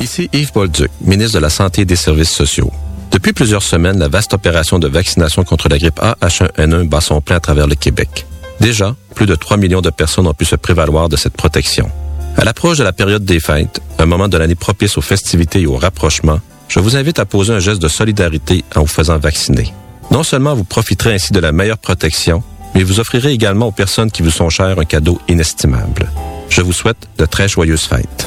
Ici Yves Bolduc, ministre de la Santé et des Services sociaux. Depuis plusieurs semaines, la vaste opération de vaccination contre la grippe A H1N1 bat son plein à travers le Québec. Déjà, plus de 3 millions de personnes ont pu se prévaloir de cette protection. À l'approche de la période des fêtes, un moment de l'année propice aux festivités et au rapprochement, je vous invite à poser un geste de solidarité en vous faisant vacciner. Non seulement vous profiterez ainsi de la meilleure protection, mais vous offrirez également aux personnes qui vous sont chères un cadeau inestimable. Je vous souhaite de très joyeuses fêtes.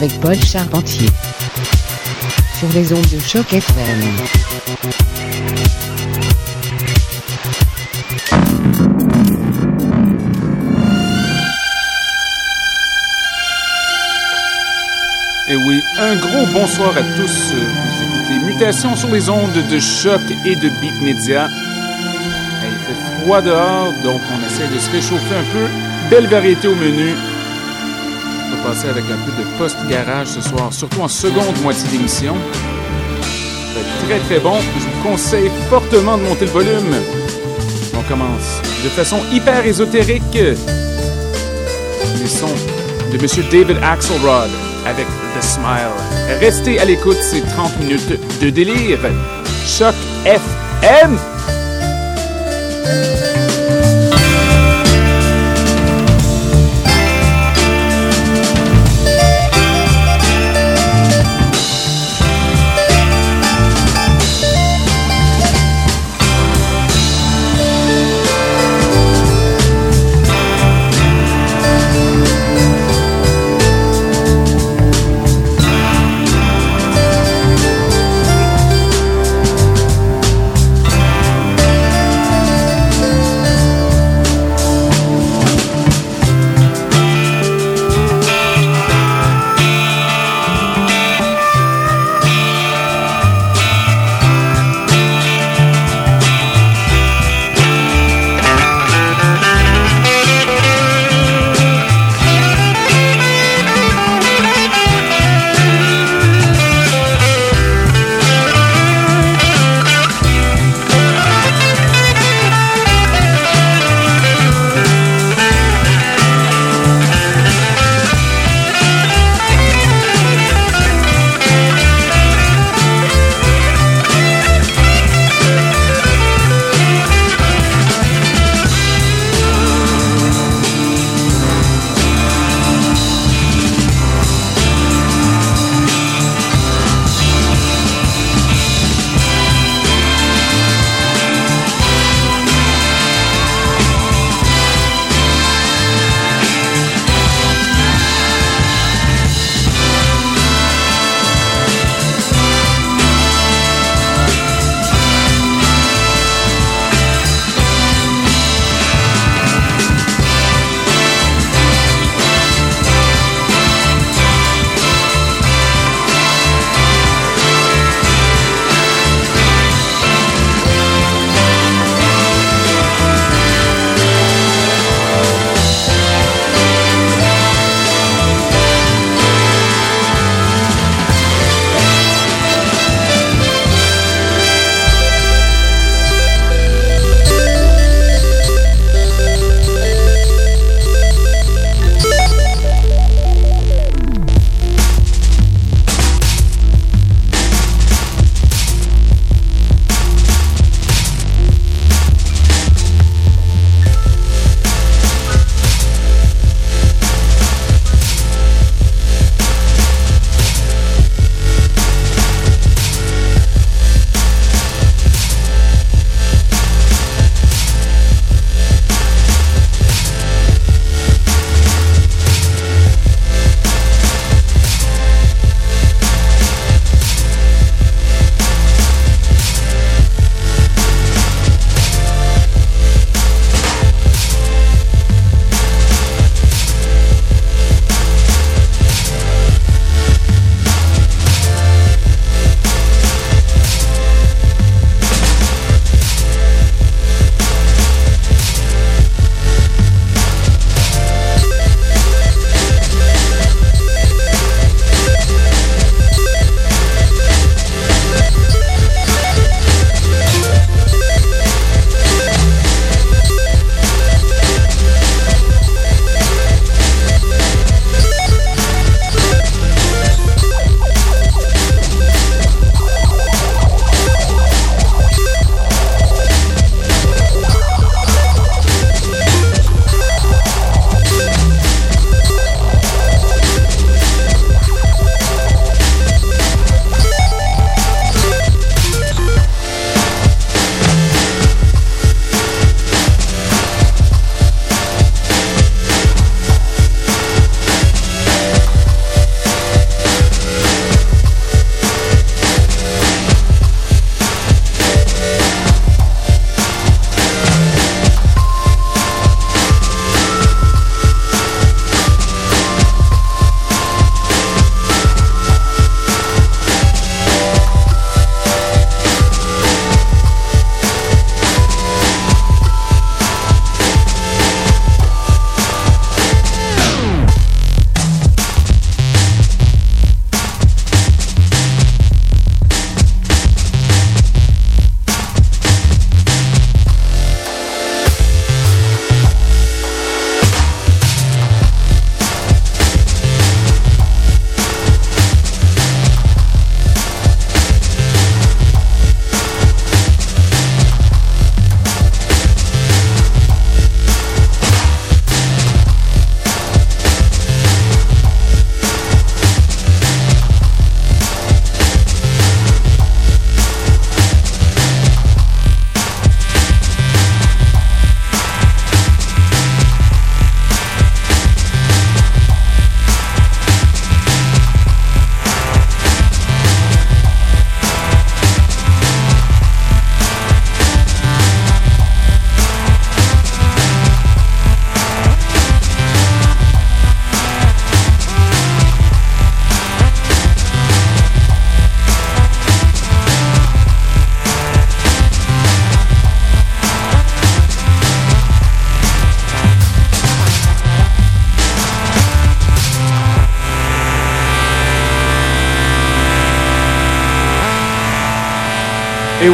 avec Paul Charpentier sur les ondes de choc FM. Et oui, un gros bonsoir à tous. Vous écoutez Mutation sur les ondes de choc et de Beat Media. Il fait froid dehors, donc on essaie de se réchauffer un peu. Belle variété au menu. Passer avec un peu de post-garage ce soir, surtout en seconde moitié d'émission. Très très bon. Je vous conseille fortement de monter le volume. On commence de façon hyper ésotérique. Les sons de Monsieur David Axelrod avec The Smile. Restez à l'écoute, c'est 30 minutes de délire. Choc FM.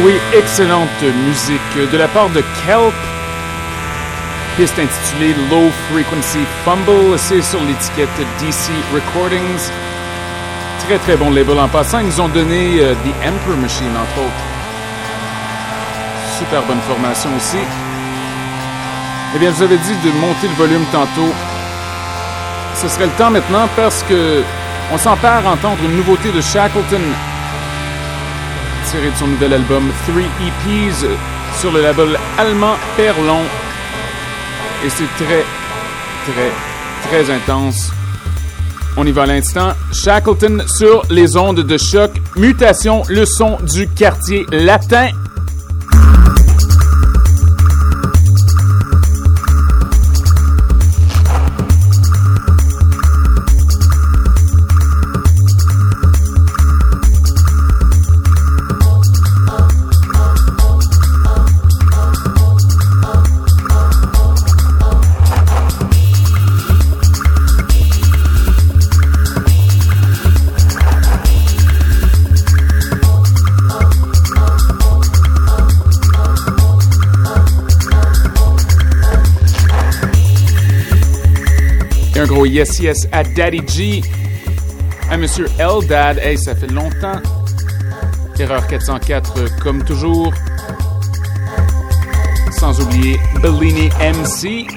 Oui, excellente musique de la part de Kelp. Piste intitulée Low Frequency Fumble, c'est sur l'étiquette DC Recordings. Très très bon label en passant, ils nous ont donné euh, The Emperor Machine entre autres. Super bonne formation aussi. Eh bien, je vous avais dit de monter le volume tantôt. Ce serait le temps maintenant parce que on s'empare à entendre une nouveauté de Shackleton tirée de son nouvel album 3 EPs sur le label allemand Perlon. Et c'est très, très, très intense. On y va à l'instant. Shackleton sur les ondes de choc. Mutation, le son du quartier latin. Gros yes yes à Daddy G, à Monsieur Eldad. Hey, ça fait longtemps. Erreur 404 comme toujours. Sans oublier Bellini MC.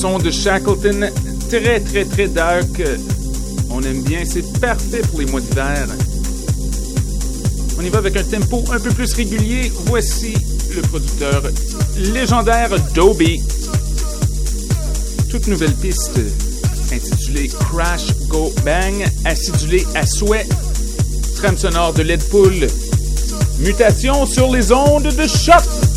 Son de Shackleton, très très très dark. On aime bien, c'est parfait pour les mois d'hiver. On y va avec un tempo un peu plus régulier. Voici le producteur légendaire Dobie. Toute nouvelle piste intitulée Crash Go Bang, acidulée à souhait. Trame sonore de Leadpool. Mutation sur les ondes de choc.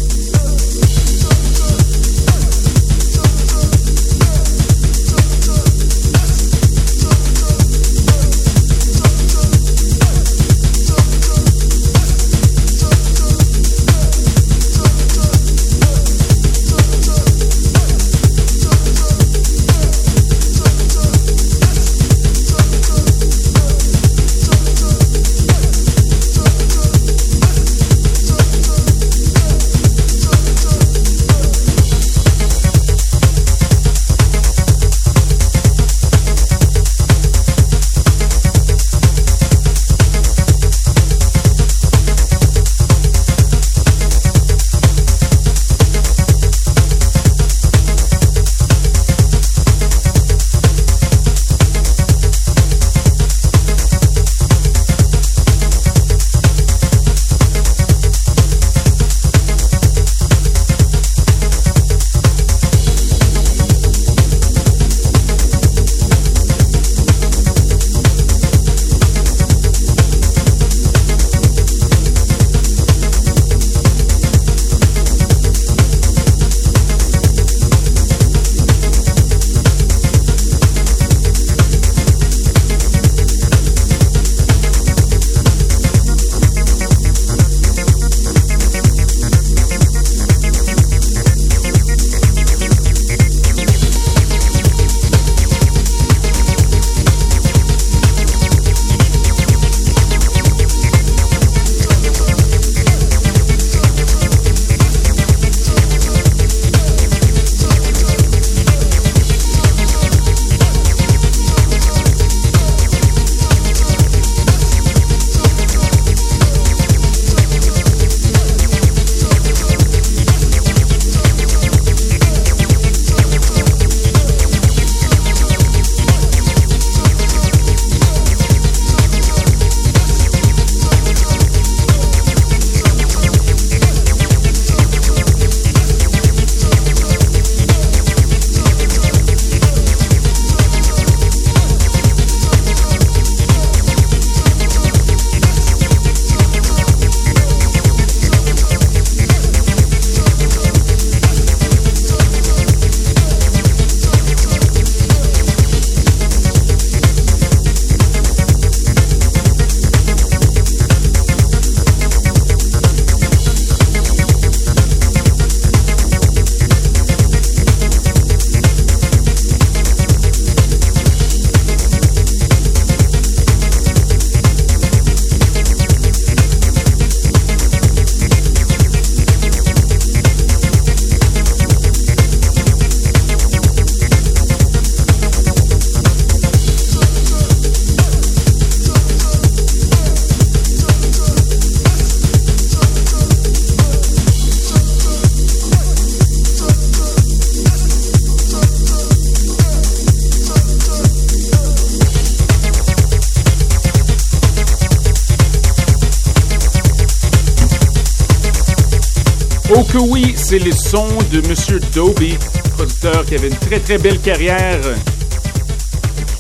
Que oui, c'est les sons de Monsieur Dobie, producteur qui avait une très très belle carrière.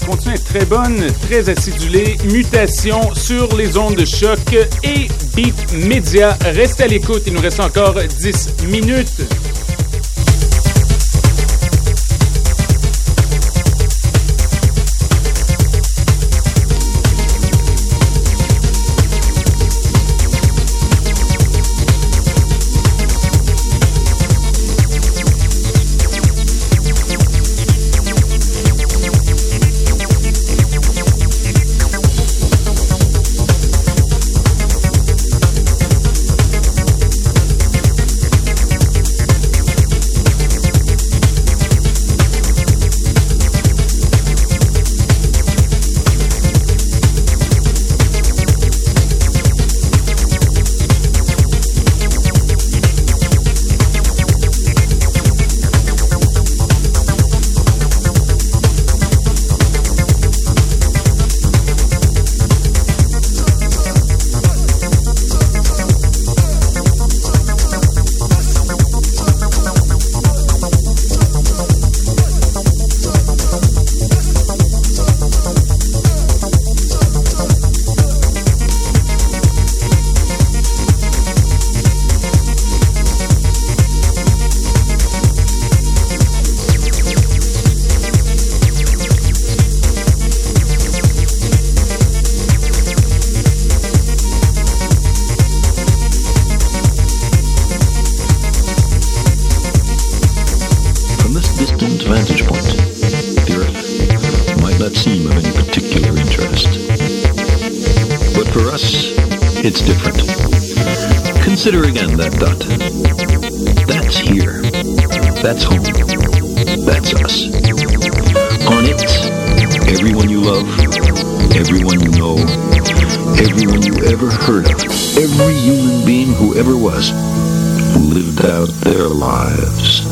Continue très bonne, très acidulée. Mutation sur les ondes de choc et Beat Media. Restez à l'écoute, il nous reste encore 10 minutes. Ever was, lived out their lives.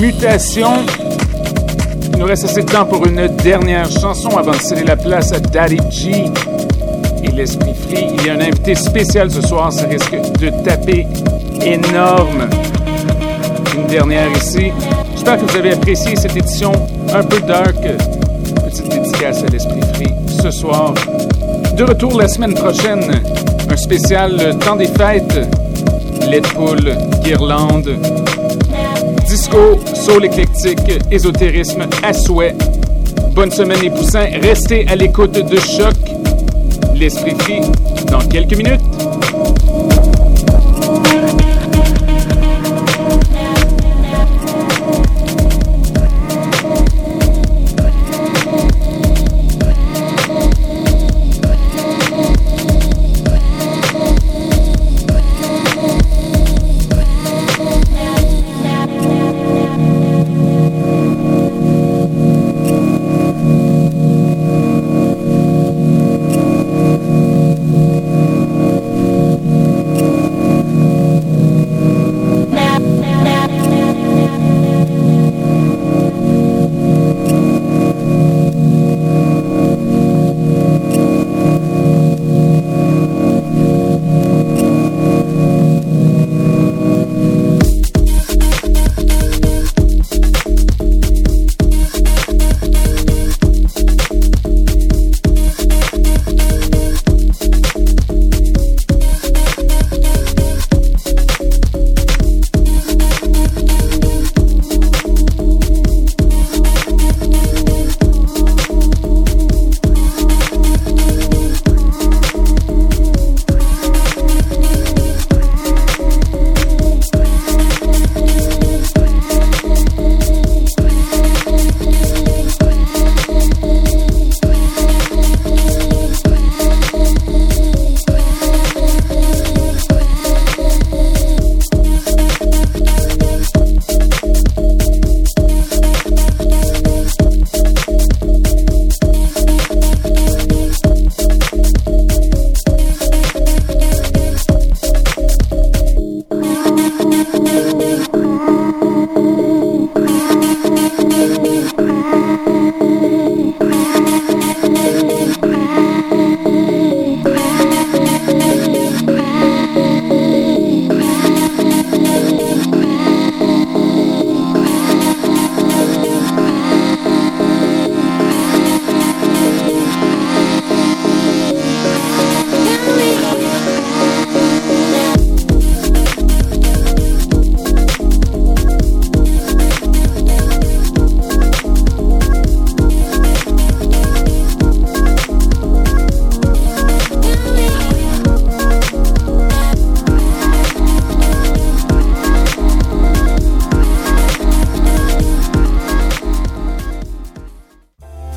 Mutation. Il nous reste assez de temps pour une dernière chanson avant de céder la place à Daddy G et l'Esprit Free. Il y a un invité spécial ce soir, ça risque de taper énorme. Une dernière ici. J'espère que vous avez apprécié cette édition un peu dark. Petite dédicace à l'Esprit Free ce soir. De retour la semaine prochaine, un spécial temps des fêtes. Pool, guirlande, disco, soul éclectique, ésotérisme à souhait. Bonne semaine les poussins, restez à l'écoute de choc. L'esprit free dans quelques minutes.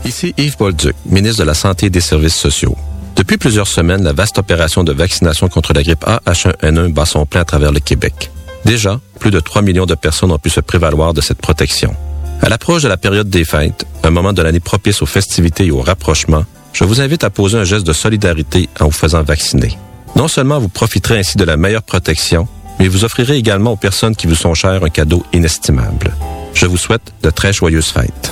Yves Bolduc, ministre de la Santé et des Services sociaux. Depuis plusieurs semaines, la vaste opération de vaccination contre la grippe A H1N1 bat son plein à travers le Québec. Déjà, plus de 3 millions de personnes ont pu se prévaloir de cette protection. À l'approche de la période des fêtes, un moment de l'année propice aux festivités et au rapprochement, je vous invite à poser un geste de solidarité en vous faisant vacciner. Non seulement vous profiterez ainsi de la meilleure protection, mais vous offrirez également aux personnes qui vous sont chères un cadeau inestimable. Je vous souhaite de très joyeuses fêtes.